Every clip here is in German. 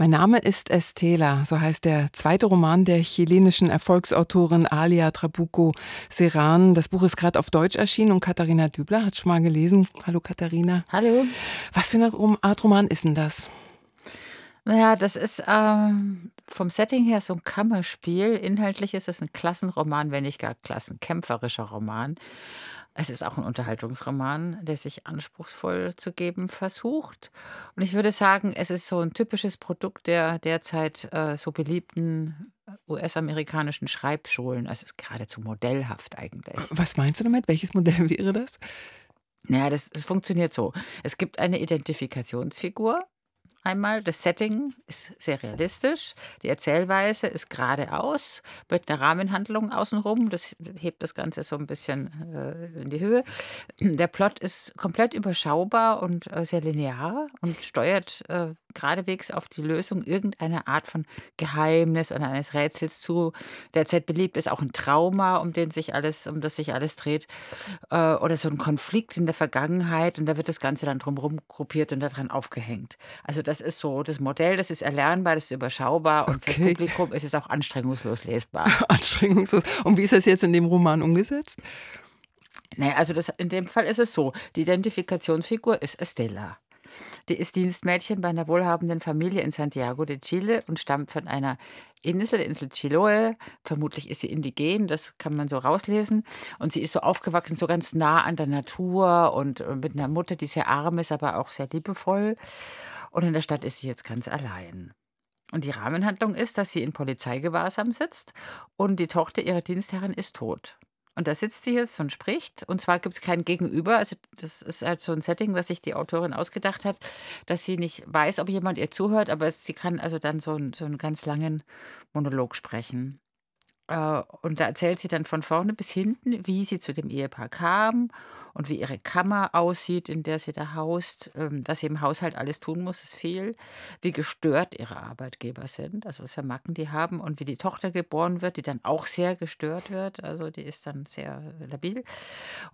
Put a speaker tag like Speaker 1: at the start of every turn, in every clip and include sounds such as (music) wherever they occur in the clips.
Speaker 1: Mein Name ist Estela, so heißt der zweite Roman der chilenischen Erfolgsautorin Alia Trabuco Serran. Das Buch ist gerade auf Deutsch erschienen und Katharina Dübler hat schon mal gelesen. Hallo Katharina.
Speaker 2: Hallo.
Speaker 1: Was für eine Art Roman ist denn das?
Speaker 2: Naja, das ist ähm, vom Setting her so ein Kammerspiel. Inhaltlich ist es ein Klassenroman, wenn nicht gar klassenkämpferischer Roman. Es ist auch ein Unterhaltungsroman, der sich anspruchsvoll zu geben versucht. Und ich würde sagen, es ist so ein typisches Produkt der derzeit äh, so beliebten äh, US-amerikanischen Schreibschulen. Also es ist geradezu modellhaft eigentlich.
Speaker 1: Was meinst du damit? Welches Modell (laughs) wäre das?
Speaker 2: Naja, das, das funktioniert so. Es gibt eine Identifikationsfigur, Einmal das Setting ist sehr realistisch, die Erzählweise ist geradeaus mit einer Rahmenhandlung außenrum. Das hebt das Ganze so ein bisschen äh, in die Höhe. Der Plot ist komplett überschaubar und äh, sehr linear und steuert äh, geradewegs auf die Lösung irgendeiner Art von Geheimnis oder eines Rätsels zu. Derzeit beliebt ist auch ein Trauma, um den sich alles, um das sich alles dreht, äh, oder so ein Konflikt in der Vergangenheit und da wird das Ganze dann drumherum gruppiert und daran aufgehängt. Also das ist so das Modell, das ist erlernbar, das ist überschaubar und für
Speaker 1: Okay.
Speaker 2: Publikum ist es auch anstrengungslos lesbar. (laughs)
Speaker 1: Anstrengungslos. Und wie ist das jetzt in dem Roman umgesetzt?
Speaker 2: Naja, also das, in dem Fall ist es so, die Identifikationsfigur ist Estella. Die ist Dienstmädchen bei einer wohlhabenden Familie in Santiago de Chile und stammt von einer Insel, Insel Chiloe. Vermutlich ist sie indigen, das kann man so rauslesen. Und sie ist so aufgewachsen, so ganz nah an der Natur und, und mit einer Mutter, die sehr arm ist, aber auch sehr liebevoll. Und in der Stadt ist sie jetzt ganz allein. Und die Rahmenhandlung ist, dass sie in Polizeigewahrsam sitzt und die Tochter ihrer Dienstherrin ist tot. Und da sitzt sie jetzt und spricht. Und zwar gibt es kein Gegenüber. Also das ist halt so ein Setting, was sich die Autorin ausgedacht hat, dass sie nicht weiß, ob jemand ihr zuhört, aber sie kann also dann so, einen- so einen ganz langen Monolog sprechen. Äh, und da erzählt sie dann von vorne bis hinten, wie sie zu dem Ehepaar kam und wie ihre Kammer aussieht, in der sie da haust, ähm, was sie im Haushalt alles tun muss, ist viel, wie gestört ihre Arbeitgeber sind, also was für Macken die haben und wie die Tochter geboren wird, die dann auch sehr gestört wird, also die ist dann sehr labil.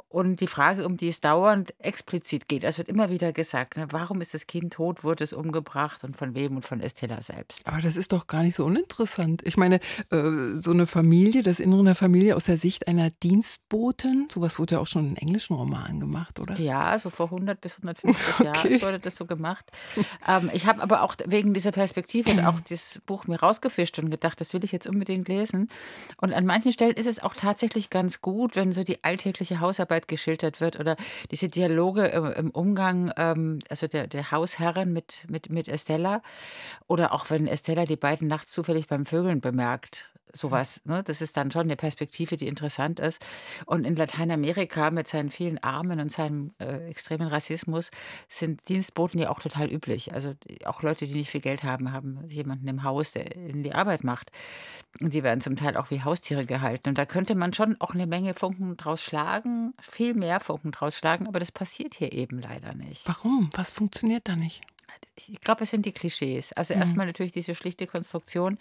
Speaker 2: Und die Frage, um die es dauernd explizit geht, es wird immer wieder gesagt, ne, warum ist das Kind tot, wurde es umgebracht und von wem und von Estella selbst.
Speaker 1: Aber das ist doch gar nicht so uninteressant. Ich meine, äh, so eine Familie, das Innere einer Familie aus der Sicht einer Dienstbotin, sowas wurde ja auch schon in englischen Romanen gemacht, oder?
Speaker 2: Ja, so vor 100 bis 150 (laughs)
Speaker 1: Okay.
Speaker 2: Jahren wurde das so gemacht. Ähm, ich habe aber auch wegen dieser Perspektive auch dieses Buch mir rausgefischt und gedacht, das will ich jetzt unbedingt lesen. Und an manchen Stellen ist es auch tatsächlich ganz gut, wenn so die alltägliche Hausarbeit geschildert wird oder diese Dialoge im, im Umgang, ähm, also der, der Hausherrin mit, mit, mit Estella oder auch wenn Estella die beiden nachts zufällig beim Vögeln bemerkt. Sowas, ne? Das ist dann schon eine Perspektive, die interessant ist. Und in Lateinamerika mit seinen vielen Armen und seinem äh, extremen Rassismus sind Dienstboten ja auch total üblich. Also die, auch Leute, die nicht viel Geld haben, haben jemanden im Haus, der ihnen die Arbeit macht. Und die werden zum Teil auch wie Haustiere gehalten. Und da könnte man schon auch eine Menge Funken draus schlagen, viel mehr Funken draus schlagen, aber das passiert hier eben leider nicht.
Speaker 1: Warum? Was funktioniert da nicht?
Speaker 2: Ich glaube, es sind die Klischees. Also
Speaker 1: Mhm.
Speaker 2: erstmal natürlich diese schlichte Konstruktion.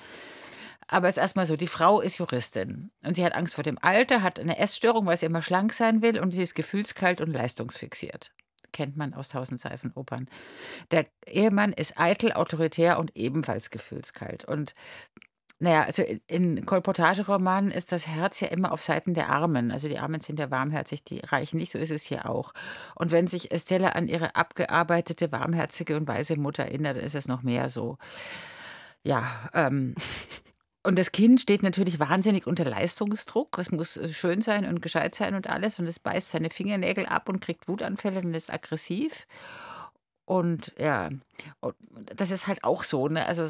Speaker 2: Aber es ist erstmal so, die Frau ist Juristin und sie hat Angst vor dem Alter, hat eine Essstörung, weil sie immer schlank sein will und sie ist gefühlskalt und leistungsfixiert. Kennt man aus Tausend Seifenopern. Der Ehemann ist eitel, autoritär und ebenfalls gefühlskalt. Und naja, also in, Kolportageromanen ist das Herz ja immer auf Seiten der Armen. Also die Armen sind ja warmherzig, die Reichen nicht. So ist es hier auch. Und wenn sich Estella an ihre abgearbeitete, warmherzige und weise Mutter erinnert, ist es noch mehr so. Ja, ähm, (laughs) und das Kind steht natürlich wahnsinnig unter Leistungsdruck. Es muss äh, schön sein und gescheit sein und alles. Und es beißt seine Fingernägel ab und kriegt Wutanfälle und ist aggressiv. Und ja, das ist halt auch so, ne? Also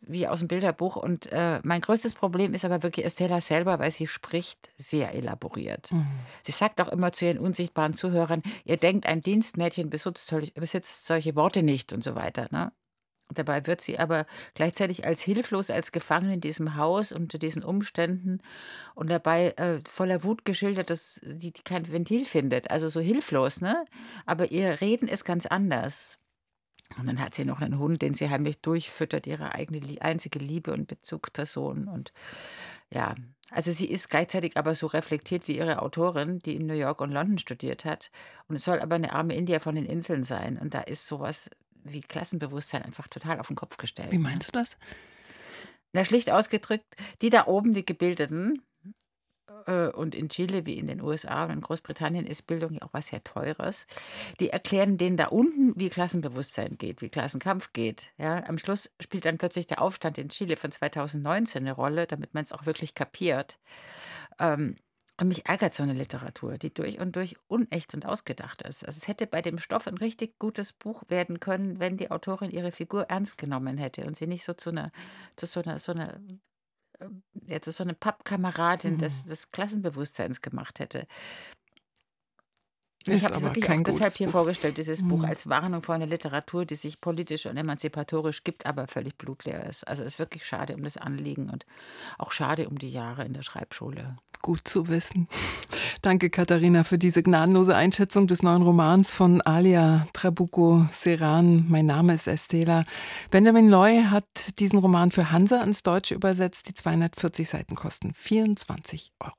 Speaker 2: wie aus dem Bilderbuch. Und äh, mein größtes Problem ist aber wirklich Estella selber, weil sie spricht sehr elaboriert.
Speaker 1: Mhm.
Speaker 2: Sie sagt auch immer zu ihren unsichtbaren Zuhörern, ihr denkt, ein Dienstmädchen besitzt, besitzt solche Worte nicht und so weiter. Ne? Dabei wird sie aber gleichzeitig als hilflos, als gefangen in diesem Haus unter diesen Umständen und dabei äh, voller Wut geschildert, dass sie kein Ventil findet. Also so hilflos, ne? Aber ihr Reden ist ganz anders. Und dann hat sie noch einen Hund, den sie heimlich durchfüttert, ihre eigene einzige Liebe und Bezugsperson. Und ja, also sie ist gleichzeitig aber so reflektiert wie ihre Autorin, die in New York und London studiert hat. Und es soll aber eine arme India von den Inseln sein. Und da ist sowas wie Klassenbewusstsein einfach total auf den Kopf gestellt.
Speaker 1: Wie meinst du das?
Speaker 2: Na, schlicht ausgedrückt, die da oben, die Gebildeten, äh, und in Chile wie in den USA und in Großbritannien ist Bildung ja auch was sehr Teures. Die erklären denen da unten, wie Klassenbewusstsein geht, wie Klassenkampf geht. Ja, am Schluss spielt dann plötzlich der Aufstand in Chile von 2019 eine Rolle, damit man es auch wirklich kapiert. Ähm, und mich ärgert so eine Literatur, die durch und durch unecht und ausgedacht ist. Also es hätte bei dem Stoff ein richtig gutes Buch werden können, wenn die Autorin ihre Figur ernst genommen hätte und sie nicht so zu einer, zu so einer, so einer ähm, ja, zu so eine Pappkameradin des,
Speaker 1: Mhm.
Speaker 2: des Klassenbewusstseins gemacht hätte. Ich habe es wirklich auch deshalb hier
Speaker 1: Buch.
Speaker 2: vorgestellt, dieses Buch
Speaker 1: Mhm.
Speaker 2: als Warnung vor einer Literatur, die sich politisch und emanzipatorisch gibt, aber völlig blutleer ist. Also es ist wirklich schade um das Anliegen und auch schade um die Jahre in der Schreibschule.
Speaker 1: Gut zu wissen. Danke, Katharina, für diese gnadenlose Einschätzung des neuen Romans von Alia Trabuco Serran. Mein Name ist Estela. Benjamin Loy hat diesen Roman für Hansa ins Deutsche übersetzt. Die 240 Seiten kosten 24 Euro.